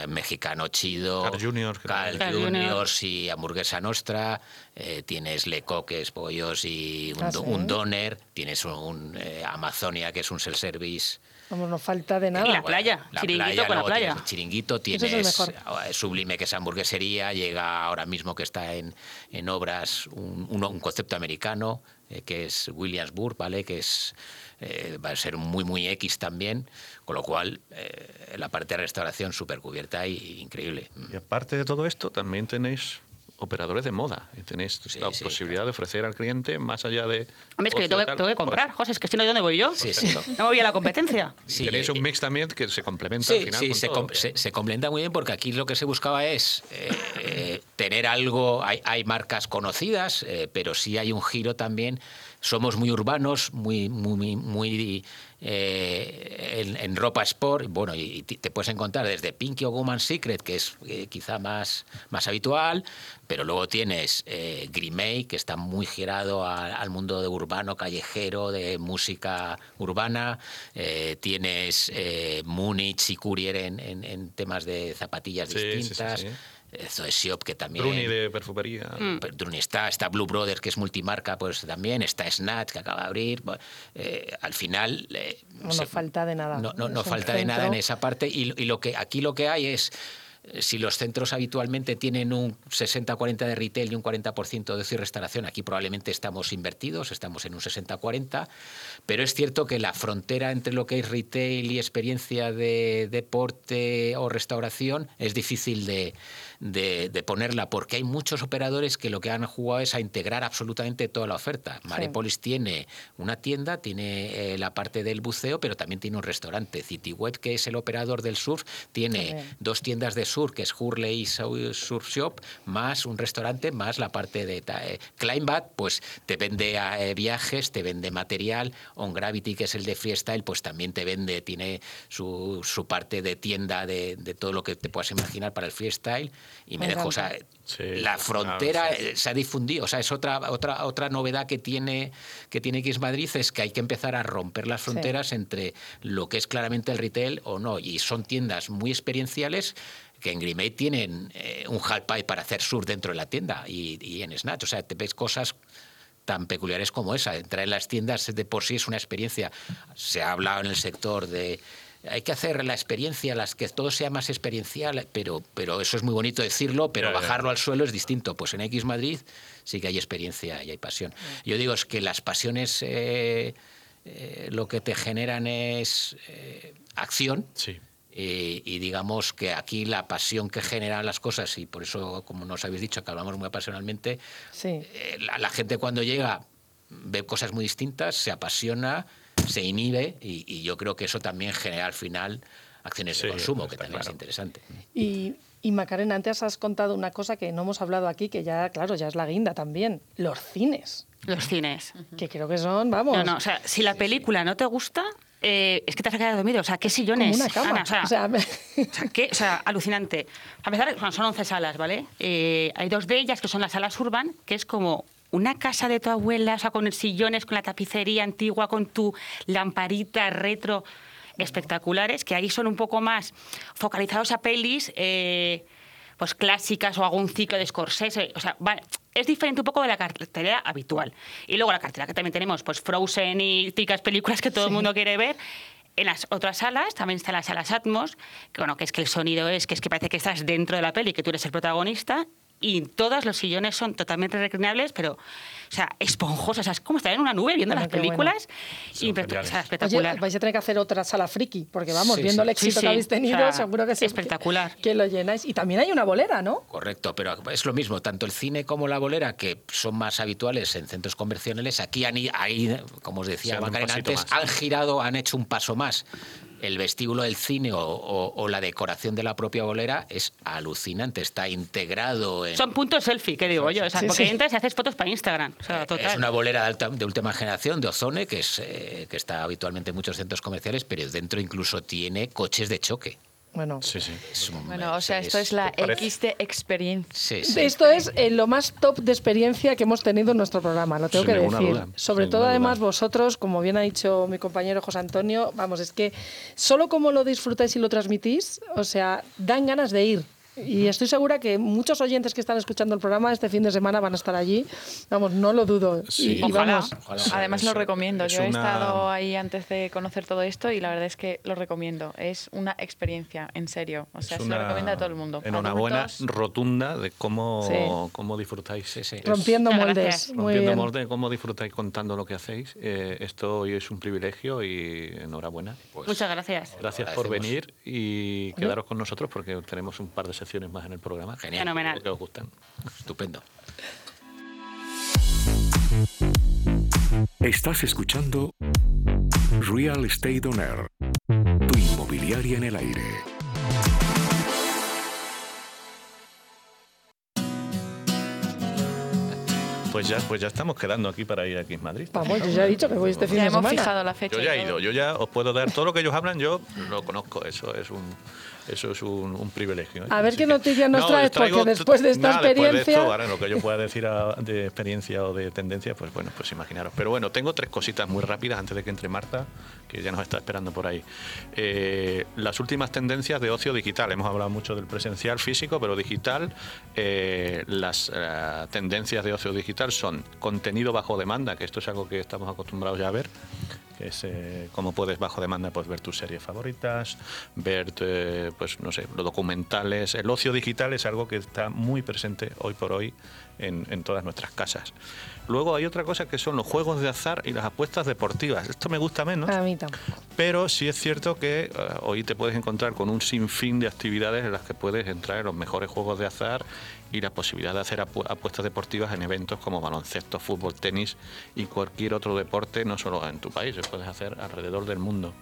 mexicano chido, Carl Jr., que Carl. Juniors y hamburguesa nostra, eh, tienes lecoques, pollos y un, Ah, do- ¿sí? un doner, tienes un eh, Amazonia, que es un self-service. Vamos, no falta de nada. la playa, chiringuito con la playa. tienes el chiringuito, es tienes el mejor. eh, Sublime, que es hamburguesería, llega ahora mismo que está en, en obras un, un- un concepto americano, eh, que es Williamsburg, ¿vale? Que es eh, va a ser muy, muy X también, con lo cual eh, la parte de restauración súper cubierta y increíble. Y aparte de todo esto, también tenéis operadores de moda y tenéis Sí, la sí, posibilidad de ofrecer al cliente más allá de... Hombre, es que ocio tengo que, tal, tengo que pues, comprar, José, es que si no, ¿de dónde voy yo? Sí, sí. No voy a la competencia. Sí, tenéis un mix también que se complementa al Sí, final sí, con se, todo. com- se, se complementa muy bien porque aquí lo que se buscaba es eh, eh, tener algo, hay, hay marcas conocidas, eh, pero sí hay un giro también. Somos muy urbanos, muy, muy, muy eh, en, en ropa sport, bueno, y te te puedes encontrar desde Pinky o Woman Secret, que es eh, quizá más, más habitual, pero luego tienes eh, Grimey, que está muy girado a- al mundo de urbano, callejero, de música urbana, eh, tienes Múnich y Courier en, en- en temas de zapatillas Sí, sí, sí, distintas, sí. Zoe Shop, que también... Bruni de perfumería. Druni está, está Blue Brothers, que es multimarca, pues también, está Snatch, que acaba de abrir. Eh, al final... eh, No, no falta de nada. No, no, falta de nada en esa parte. Y, y lo que aquí lo que hay es, eh, si los centros habitualmente tienen un 60-40 de retail y un 40% de ocio y restauración, aquí probablemente estamos invertidos, estamos en un 60-40, pero es cierto que la frontera entre lo que es retail y experiencia de deporte o restauración es difícil de, de- de ponerla, porque hay muchos operadores que lo que han jugado es a integrar absolutamente toda la oferta. Marepolis tiene una tienda, tiene eh, la parte del buceo, pero también tiene un restaurante. CityWeb, que es el operador del surf, tiene También. dos tiendas de surf, que es Hurley y Surf Shop, más un restaurante, más la parte de eh, pues te vende eh, viajes, te vende material. On Gravity, que es el de freestyle, pues también te vende, tiene su, su parte de tienda de, de todo lo que te puedas imaginar para el freestyle. Y me, dejo, o sea. Sí, la claro, frontera sí, sí. se ha difundido. O sea, es otra, otra, otra novedad que tiene, que tiene X Madrid, es que hay que empezar a romper las Sí. fronteras entre lo que es claramente el retail o no. Y son tiendas muy experienciales que en Grimey tienen eh, un half pipe para hacer surf dentro de la tienda y, y en Snatch. O sea, te ves cosas tan peculiares como esa. Entrar en las tiendas de por sí es una experiencia. Se ha hablado en el sector de hay que hacer la experiencia, las que todo sea más experiencial, pero, pero eso es muy bonito decirlo, pero bajarlo al suelo es distinto. Pues en X Madrid sí que hay experiencia y hay pasión. Yo digo es que las pasiones eh, eh, lo que te generan es eh, acción. Sí. Y, y digamos que aquí la pasión que generan las cosas, y por eso, como nos habéis dicho, que hablamos muy apasionalmente, Sí. eh, la, la gente cuando llega ve cosas muy distintas, se apasiona, se inhibe, y, y yo creo que eso también genera al final acciones Sí, de consumo, que también es interesante. Y, y Macarena, antes has contado una cosa que no hemos hablado aquí, que ya, claro, ya es la guinda también. Los cines, Los cines. que creo que son, vamos, No, no, o sea, si la película no te gusta, eh, es que te has quedado dormido. O sea, ¿qué como sillones? una cama. Ana? o sea, O sea, O sea, ¿qué? O sea, alucinante. A empezar, bueno, son 11 salas, ¿vale? Eh, hay dos de ellas que son las salas urban, que es como una casa de tu abuela, o sea, con sillones, con la tapicería antigua, con tu lamparita retro, espectaculares, que ahí son un poco más focalizados a pelis. eh, pues clásicas o algún ciclo de Scorsese, o sea, va- es diferente un poco de la cartelera habitual. Y luego la cartelera que también tenemos, pues Frozen y típicas películas que todo el mundo quiere ver. En las otras salas también están las salas Atmos, que bueno, que es que el sonido es que es que parece que estás dentro de la peli, que tú eres el protagonista. Y todos los sillones son totalmente reclinables, pero, o sea, esponjosos. O sea, es como estar en una nube viendo las películas. Y, o Oye, espectacular. vais a tener que hacer otra sala friki, porque vamos, Sí, viendo sí. el éxito Sí, sí. que habéis tenido, O sea, seguro que sí. espectacular. Que, que lo llenáis. Y también hay una bolera, ¿no? Correcto, pero es lo mismo, tanto el cine como la bolera, que son más habituales en centros comerciales, aquí han, ahí, como os decía Macarena antes, más. han girado, han hecho un paso más. El vestíbulo del cine o, o- o la decoración de la propia bolera es alucinante, está integrado en... Son puntos selfie, que digo yo. O sea, Sí, porque sí. entras y haces fotos para Instagram. O sea, total. Es una bolera de, alta- de última generación, de Ozone, que, es, eh, que está habitualmente en muchos centros comerciales, pero dentro incluso tiene coches de choque. Bueno, Sí, sí. Es un- Bueno, o sea, es- esto es la parece? X de experiencia. Sí, sí. Esto es eh, lo más top de experiencia que hemos tenido en nuestro programa, lo tengo Sin que decir. duda, Sobre sin todo, además, duda. vosotros, como bien ha dicho mi compañero José Antonio, vamos, es que solo como lo disfrutáis y lo transmitís, o sea, dan ganas de ir. Y estoy segura que muchos oyentes que están escuchando el programa este fin de semana van a estar allí. Vamos, no lo dudo. Sí. Y- y, Ojalá. vamos, Además lo Es- recomiendo. es Yo he una- estado ahí antes de conocer todo esto y la verdad es que lo recomiendo. Es una experiencia, en serio. O sea, Es se lo una recomiendo a todo el mundo. Enhorabuena rotunda de cómo, Sí. cómo disfrutáis. Sí, sí. Es- rompiendo Muchas moldes. Muy rompiendo bien. molde, cómo disfrutáis contando lo que hacéis. Eh, esto hoy es un privilegio y enhorabuena. Pues, Muchas gracias. Gracias por venir y quedaros con nosotros porque tenemos un par de secciones más en el programa. Genial. Fenomenal. Que os gustan. Estupendo. Estás escuchando Real Estate On Air, tu inmobiliaria en el aire. Pues ya, pues ya estamos quedando aquí para ir aquí en Madrid. Vamos, yo ya he dicho que voy este fin Ya de hemos semana. fijado la fecha. Yo ya he ido, yo ya os puedo dar todo lo que ellos hablan, yo lo conozco, eso es un eso es un, un privilegio. ¿eh? A ver Así qué que- noticia nos No, traes, porque después de esta nada, después de experiencia- esto, ahora lo que yo pueda decir a- de experiencia o de tendencia, pues bueno, pues imaginaros. Pero bueno, tengo tres cositas muy rápidas antes de que entre Marta, que ya nos está esperando por ahí. Eh, las últimas tendencias de ocio digital, hemos hablado mucho del presencial físico, pero digital, eh, las eh, tendencias de ocio digital son contenido bajo demanda, que esto es algo que estamos acostumbrados ya a ver, que es eh, cómo puedes bajo demanda pues ver tus series favoritas, ver eh, pues no sé, los documentales, el ocio digital es algo que está muy presente hoy por hoy en, en todas nuestras casas. Luego hay otra cosa que son los juegos de azar y las apuestas deportivas. Esto me gusta menos, A mí tampoco. pero sí es cierto que eh, hoy te puedes encontrar con un sinfín de actividades en las que puedes entrar en los mejores juegos de azar y la posibilidad de hacer apu- apuestas deportivas en eventos como baloncesto, fútbol, tenis y cualquier otro deporte, no solo en tu país, lo puedes hacer alrededor del mundo.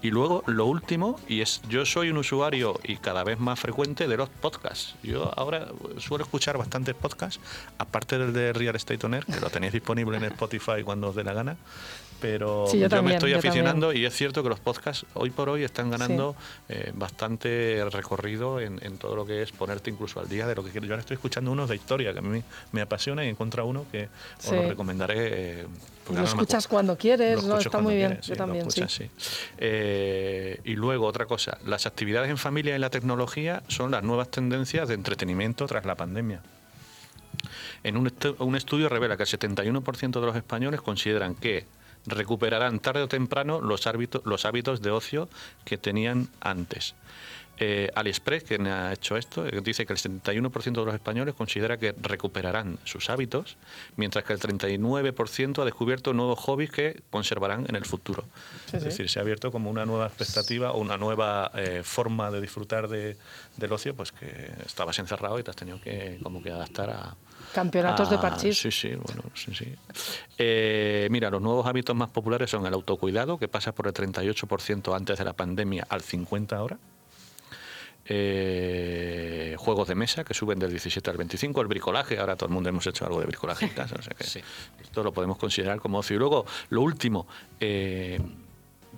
Y luego, lo último, y es, yo soy un usuario y cada vez más frecuente de los podcasts. Yo ahora suelo escuchar bastantes podcasts, aparte del de Real Estate Air, que lo tenéis disponible en Spotify cuando os dé la gana. Pero Sí, yo me también, estoy yo aficionando y es cierto que los podcasts hoy por hoy están ganando eh, bastante recorrido en, en todo lo que es ponerte incluso al día de lo que quiero. Yo ahora estoy escuchando unos de historia que a mí me apasiona y he encontrado uno que Sí. os lo recomendaré. eh, Lo no escuchas cuando quieres, ¿no? Está muy bien. quieres, Yo también, sí. escuchas, sí. Eh, y luego otra cosa, las actividades en familia y la tecnología son las nuevas tendencias de entretenimiento tras la pandemia. En un, estu- un estudio revela que el 71% de los españoles consideran que recuperarán tarde o temprano los hábitos, los hábitos de ocio que tenían antes. Eh, AliExpress, quien ha hecho esto, eh, dice que el 71% de los españoles considera que recuperarán sus hábitos, mientras que el 39% ha descubierto nuevos hobbies que conservarán en el futuro. Sí, es sí. decir, se ha abierto como una nueva expectativa o una nueva eh, forma de disfrutar de- del ocio, pues que estabas encerrado y te has tenido que como que adaptar a, Campeonatos de parchís. Sí, sí, bueno, sí, sí. Eh, mira, los nuevos hábitos más populares son el autocuidado, que pasa por el 38% antes de la pandemia al 50% ahora. Eh, juegos de mesa que suben del 17 al 25, el bricolaje, ahora todo el mundo hemos hecho algo de bricolaje en casa, o sea que Sí. esto lo podemos considerar como ocio. Y luego, lo último, eh,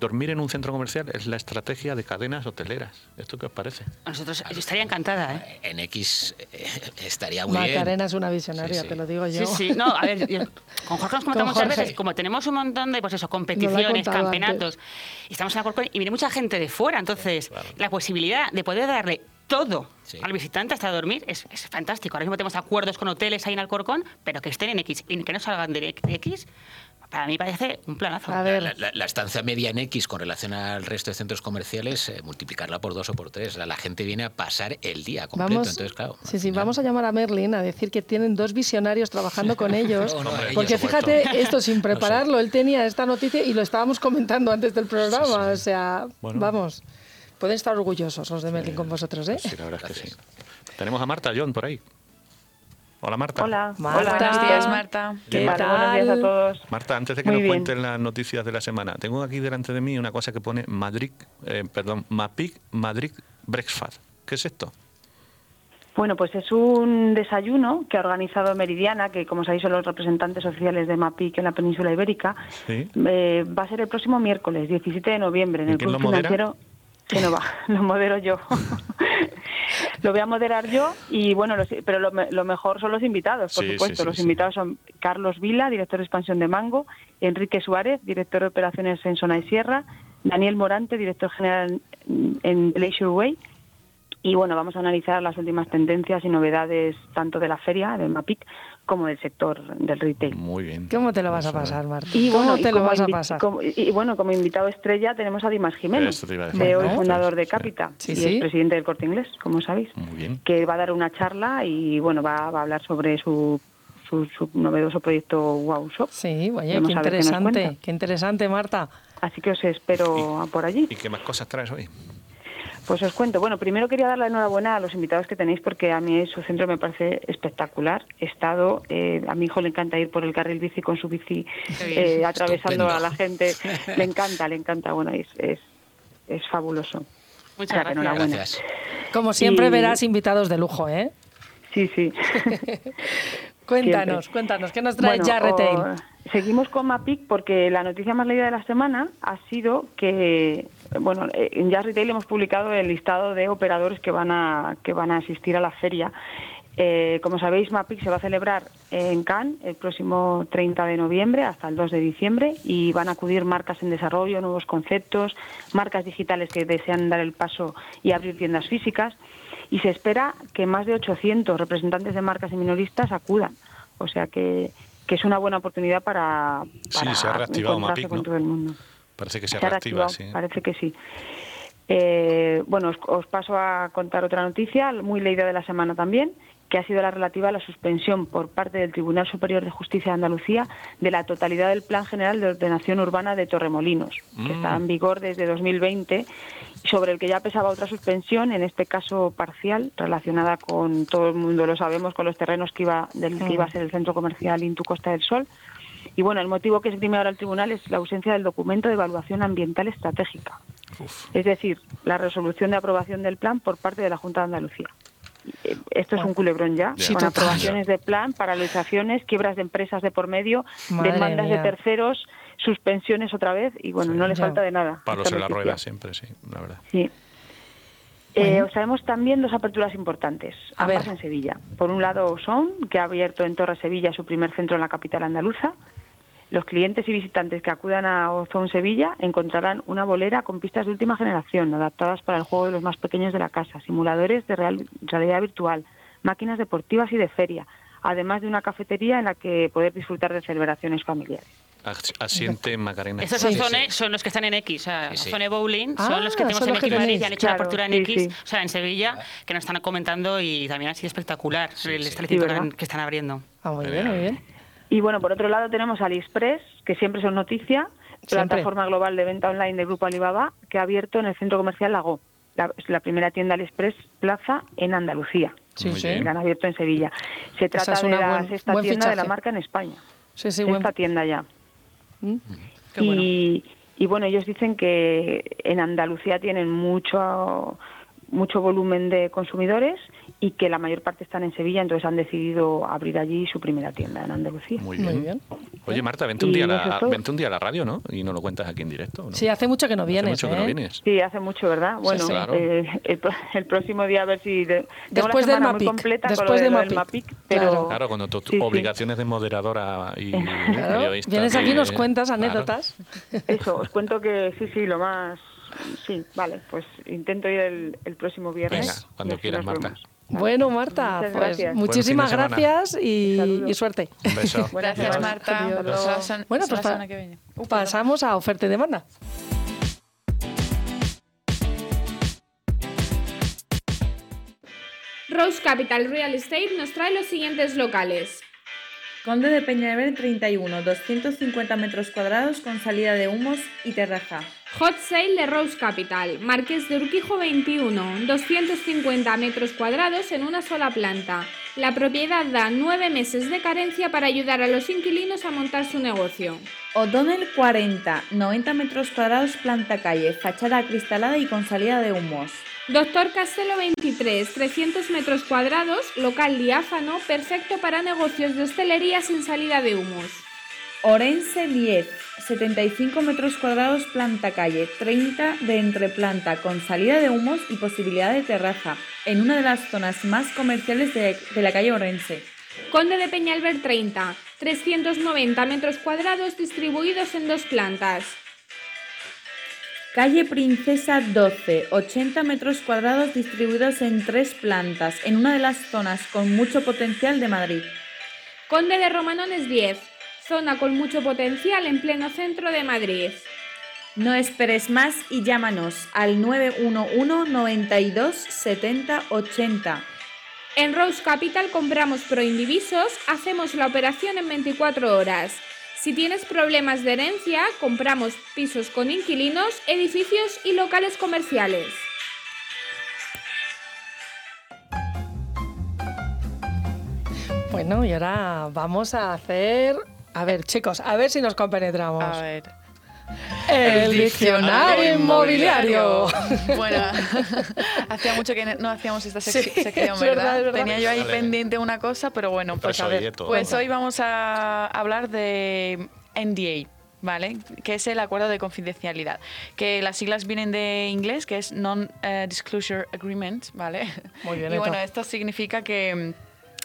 dormir en un centro comercial es la estrategia de cadenas hoteleras. ¿Esto qué os parece? A nosotros, yo estaría encantada, ¿eh? En X eh, estaría muy bien. Macarena es una visionaria, Sí, sí. te lo digo yo. Sí, sí, no, a ver, yo- con Jorge nos comentamos muchas veces, como tenemos un montón de, pues eso, competiciones, campeonatos, y estamos en Alcorcón y viene mucha gente de fuera, entonces la posibilidad de poder darle todo Sí. al visitante hasta dormir es, es fantástico. Ahora mismo tenemos acuerdos con hoteles ahí en Alcorcón, pero que estén en X y que no salgan de X, para mí parece un planazo. A ver, La, la- la estancia media en X con relación al resto de centros comerciales, eh, multiplicarla por dos o por tres. La, la gente viene a pasar el día completo. Vamos, Entonces, claro. sí, sí, vamos a llamar a Merlin a decir que tienen dos visionarios trabajando con ellos. No, no, porque fíjate, esto sin prepararlo, él tenía esta noticia y lo estábamos comentando antes del programa. O sea, Bueno. vamos, pueden estar orgullosos los de Merlin con vosotros, ¿eh? Sí, la verdad es que sí. Tenemos a Marta John por ahí. Hola Marta. Hola, Marta. hola, Buenos días, Marta. ¿Qué tal? buenos días a todos. Marta, antes de que Muy nos bien. cuenten las noticias de la semana, tengo aquí delante de mí una cosa que pone Madrid, eh, perdón, Mapic Madrid Breakfast. ¿Qué es esto? Bueno, pues es un desayuno que ha organizado Meridiana, que como sabéis son los representantes oficiales de MAPIC en la península ibérica. Sí. Eh, va a ser el próximo miércoles, 17 de noviembre, en ¿Y el Club modera? Financiero Génova, lo modero yo. lo voy a moderar yo y bueno, los- pero lo, lo mejor son los invitados, por Sí, supuesto. sí, los invitados son Carlos Vila, director de expansión de Mango, Enrique Suárez, director de operaciones en Zona y Sierra, Daniel Morante, director general en, en Leisure Way. Y bueno, vamos a analizar las últimas tendencias y novedades tanto de la feria, del MAPIC, como del sector del retail. Muy bien. ¿Cómo te lo vas a pasar, Marta? Y ¿Cómo bueno, y te lo como vas a pasar? como- y, y bueno, como invitado estrella tenemos a Dimas Jiménez, y Bueno, fundador de sí. Capita Sí, y sí. es presidente del Corte Inglés, como sabéis, Muy bien. que va a dar una charla y bueno, va, va a hablar sobre su, su, su novedoso proyecto Wow Shop. Sí, oye, Vamos qué qué interesante, cuenta. qué interesante, Marta. Así que os espero por allí. ¿Y qué más cosas traes hoy? Pues os cuento. Bueno, primero quería dar la enhorabuena a los invitados que tenéis porque a mí su centro me parece espectacular. He estado, eh, a mi hijo le encanta ir por el carril bici con su bici eh, atravesando Estupendo. a la gente. Le encanta, le encanta. Bueno, es, es, es fabuloso. Muchas O sea, que gracias. enhorabuena. Gracias. Como siempre Y- verás invitados de lujo, ¿eh? Sí, sí. Cuéntanos, Siempre. cuéntanos, ¿qué nos trae Bueno, ya Retail? o- seguimos con Mapic porque la noticia más leída de la semana ha sido que, bueno, eh, en Jazz Retail hemos publicado el listado de operadores que van a, que van a asistir a la feria. Eh, como sabéis, Mapic se va a celebrar en Cannes el próximo 30 de noviembre hasta el 2 de diciembre y van a acudir marcas en desarrollo, nuevos conceptos, marcas digitales que desean dar el paso y abrir tiendas físicas y se espera que más de 800 representantes de marcas y minoristas acudan. O sea que, que es una buena oportunidad para, Sí, para se ha reactivado encontrarse Mapic, con todo el mundo. Parece que se, Se reactiva, sí. parece que sí. Eh, bueno, os, os paso a contar otra noticia, muy leída de la semana también, que ha sido la relativa a la suspensión por parte del Tribunal Superior de Justicia de Andalucía de la totalidad del Plan General de Ordenación Urbana de Torremolinos, que Mm. está en vigor desde 2020, sobre el que ya pesaba otra suspensión, en este caso parcial, relacionada con, todo el mundo lo sabemos, con los terrenos que iba, del que iba a ser el centro comercial Intu Costa del Sol. Y bueno, el motivo que esgrime ahora el tribunal es la ausencia del documento de evaluación ambiental estratégica, Uf. es decir, la resolución de aprobación del plan por parte de la Junta de Andalucía. Eh, Esto es un culebrón ya, Sí, con total. aprobaciones de plan, paralizaciones, quiebras de empresas de por medio, Madre demandas mía. de terceros, suspensiones otra vez y bueno, no le falta de nada. Palos en la rueda siempre, sí, la verdad. Sí. Eh, os traemos también dos aperturas importantes, A ambas ver. en Sevilla. Por un lado, Son, que ha abierto en Torre Sevilla su primer centro en la capital andaluza. Los clientes y visitantes que acudan a Ozone Sevilla encontrarán una bolera con pistas de última generación, adaptadas para el juego de los más pequeños de la casa, simuladores de real- realidad virtual, máquinas deportivas y de feria, además de una cafetería en la que poder disfrutar de celebraciones familiares. As- Asiente Macarena. Esos Sí, Ozone son los que están en X, o sea, Sí, sí. Ozone Bowling Ah, son los que tenemos son en X Madrid y han hecho la Claro, apertura en sí, X, sí. o sea, en Sevilla, que nos están comentando y también ha sido espectacular el sí. establecimiento Sí, que están abriendo. Ah, muy bien, muy bien. Y bueno, por otro lado tenemos AliExpress, que siempre son noticia, Siempre. plataforma global de venta online del grupo Alibaba, que ha abierto en el centro comercial Lago. La, la primera tienda AliExpress Plaza en Andalucía. Sí, sí. La han abierto en Sevilla. Se trata es de la buen- sexta buen tienda de la marca en España. Sí, sí, Sexta buen... tienda ya. ¿Mm? Qué bueno. y, y bueno, ellos dicen que en Andalucía tienen mucho mucho volumen de consumidores y que la mayor parte están en Sevilla, entonces han decidido abrir allí su primera tienda en Andalucía. Muy Muy bien. bien. Oye, Marta, vente un, día a la, vente un día a la radio, ¿no? Y nos lo cuentas aquí en directo. ¿no? Sí, hace mucho que no Hace vienes, mucho que ¿eh? no vienes. Sí, hace mucho, ¿verdad? Bueno, sí. Claro. eh, el, el próximo día a ver si... de- Después del Mapic, completa después de, del Mapic. Mapic, pero... Claro. Claro, cuando tus Sí, sí. obligaciones de moderadora y Claro, periodista. vienes aquí y nos eh, cuentas claro. anécdotas. Eso, os cuento que sí, sí, lo más... Sí, vale, pues intento ir el, el próximo viernes. Venga, cuando quieras, Marta. vemos. Bueno, Marta, Muchas pues gracias. muchísimas gracias y, suerte. Un beso. Gracias. Marta. Adiós. Bueno, pues pa- semana que viene. Uh, pasamos a oferta y demanda. Rose Capital Real Estate nos trae los siguientes locales. Conde de Peñaver 31, 250 metros cuadrados con salida de humos y terraza. Hot Sale de Rose Capital, Marqués de Urquijo 21, 250 metros cuadrados en una sola planta. La propiedad da nueve meses de carencia para ayudar a los inquilinos a montar su negocio. O'Donnell 40, 90 metros cuadrados planta calle, fachada acristalada y con salida de humos. Doctor Castelo 23, 300 metros cuadrados, local diáfano, perfecto para negocios de hostelería sin salida de humos. Orense 10, 75 metros cuadrados planta calle, 30 de entreplanta con salida de humos y posibilidad de terraza, en una de las zonas más comerciales de, de la calle Orense. Conde de Peñalver 30, 390 metros cuadrados distribuidos en dos plantas. Calle Princesa 12, 80 metros cuadrados distribuidos en tres plantas, en una de las zonas con mucho potencial de Madrid. Conde de Romanones 10, zona con mucho potencial en pleno centro de Madrid. No esperes más y llámanos al 911 92 70 80. En Rose Capital compramos proindivisos, hacemos la operación en 24 horas. Si tienes problemas de herencia, compramos pisos con inquilinos, edificios y locales comerciales. Bueno, y ahora vamos a hacer... A ver, chicos, a ver si nos compenetramos. A ver. El diccionario inmobiliario. Bueno, hacía mucho que no hacíamos esta sec- Sí, sección, es ¿verdad? verdad, es verdad. Tenía yo ahí Dale. pendiente una cosa, pero bueno, pues a ver. todo. Pues hoy vamos a hablar de NDA. ¿Vale? Que es el acuerdo de confidencialidad. Que las siglas vienen de inglés, que es Non-Disclosure Agreement, ¿vale? Muy bien, Y bueno, esto significa que mm,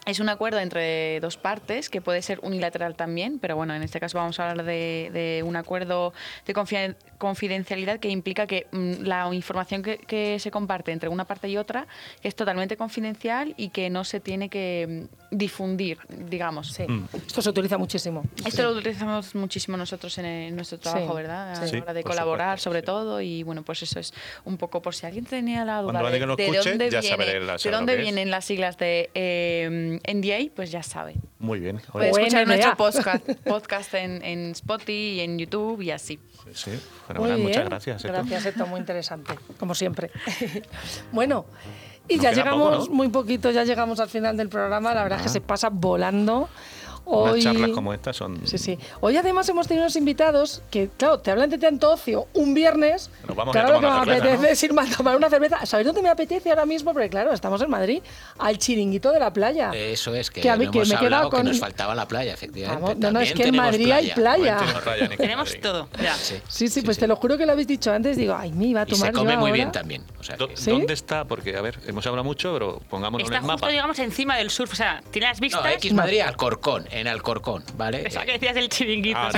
es un acuerdo entre dos partes, que puede ser unilateral también, pero bueno, en este caso vamos a hablar de, de un acuerdo de confiden- confidencialidad que implica que mm, la información que, que se comparte entre una parte y otra es totalmente confidencial y que no se tiene que mm, difundir, digamos. Sí, esto se utiliza muchísimo. Esto lo utilizamos muchísimo nosotros en, en nuestro trabajo, Sí, ¿verdad? A sí. la hora de por colaborar, supuesto, sobre sí. todo, y bueno, pues eso es un poco por si alguien tenía la duda de, lo de escuche, dónde, viene, la- de dónde vienen las siglas de eh, NDA, pues ya sabe. Muy bien. Puede escuchar nuestro podcast, podcast en, en Spotify y en YouTube y así. Sí, fenomenal. Muchas gracias. Eto. Gracias, Eto, muy interesante, como siempre. bueno, y Nos ya llegamos, poco, ¿no? muy poquito, ya llegamos al final del programa. La verdad es que se pasa volando. Hoy... Unas charlas como estas son. Sí, sí. Hoy además hemos tenido unos invitados que, claro, te hablan de tanto ocio un viernes. Nos vamos a claro, lo tomar que una me cerveza, apetece es irme a tomar una cerveza. ¿Sabéis dónde me apetece ahora mismo? Porque claro, estamos en Madrid, al chiringuito de la playa. Eso es, que, Que a mí- no que hemos me he quedado hablado que con- nos faltaba la playa, efectivamente. Vamos, no, no, es que en Madrid hay playa. Buen tiempo, Ryan, y Tenemos Madrid. todo. Ya. Sí, Sí, sí, pues te lo juro que lo habéis dicho antes. Digo, ay, me iba a Y tomar se come yo muy ahora. bien también. O sea que- ¿Sí? ¿Dónde está? Porque, a ver, hemos hablado mucho, pero pongámoslo Está en el justo, mapa. digamos, encima del surf. O sea, tiene las vistas. No, X Madrid Alcorcón, en Alcorcón, ¿vale? Pensaba que decías del chiringuito. Ah,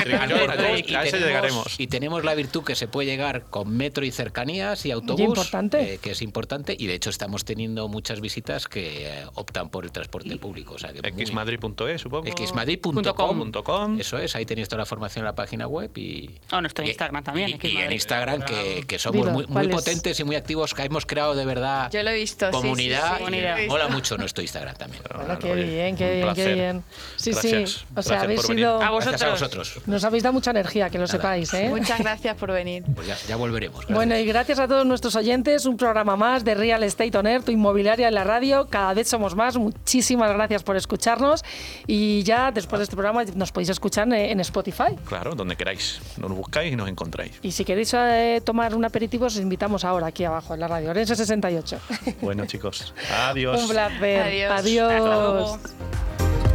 ese llegaremos. y tenemos la virtud que se puede llegar con metro y cercanías y autobús, importante. eh, que es importante, y de hecho estamos teniendo muchas visitas que eh, optan por el transporte público. O sea xmadrid.es, supongo. xmadrid.com. .com. Eso es, ahí tenéis toda la información en la página web y... O nuestro y- Instagram también, Y, y en. Instagram, que, que somos Dilo, muy, ¿cuál muy es? potentes y muy activos, que hemos creado de verdad Yo lo he visto, sí, sí, comunidad. sí, y Comunidad. mola mucho nuestro Instagram también. Bueno, qué Oye, bien, qué bien, qué bien. Sí, Gracias. sí. O sea, Gracias habéis por venir. sido. A Gracias a vosotros. vosotros. Nos habéis dado mucha energía, que lo sepáis, ¿eh? Muchas gracias por venir. Pues ya, ya volveremos. gracias. Bueno, y gracias a todos nuestros oyentes, un programa más de Real Estate On Air, tu inmobiliaria en la radio. Cada vez somos más. Muchísimas gracias por escucharnos. Y ya después de este programa nos podéis escuchar en Spotify. Claro, donde queráis. Nos buscáis y nos encontráis. Y si queréis eh, tomar un aperitivo, os invitamos ahora aquí abajo en la radio, Orense 68. Bueno, chicos. Adiós. un placer. Adiós. Adiós. Hasta luego.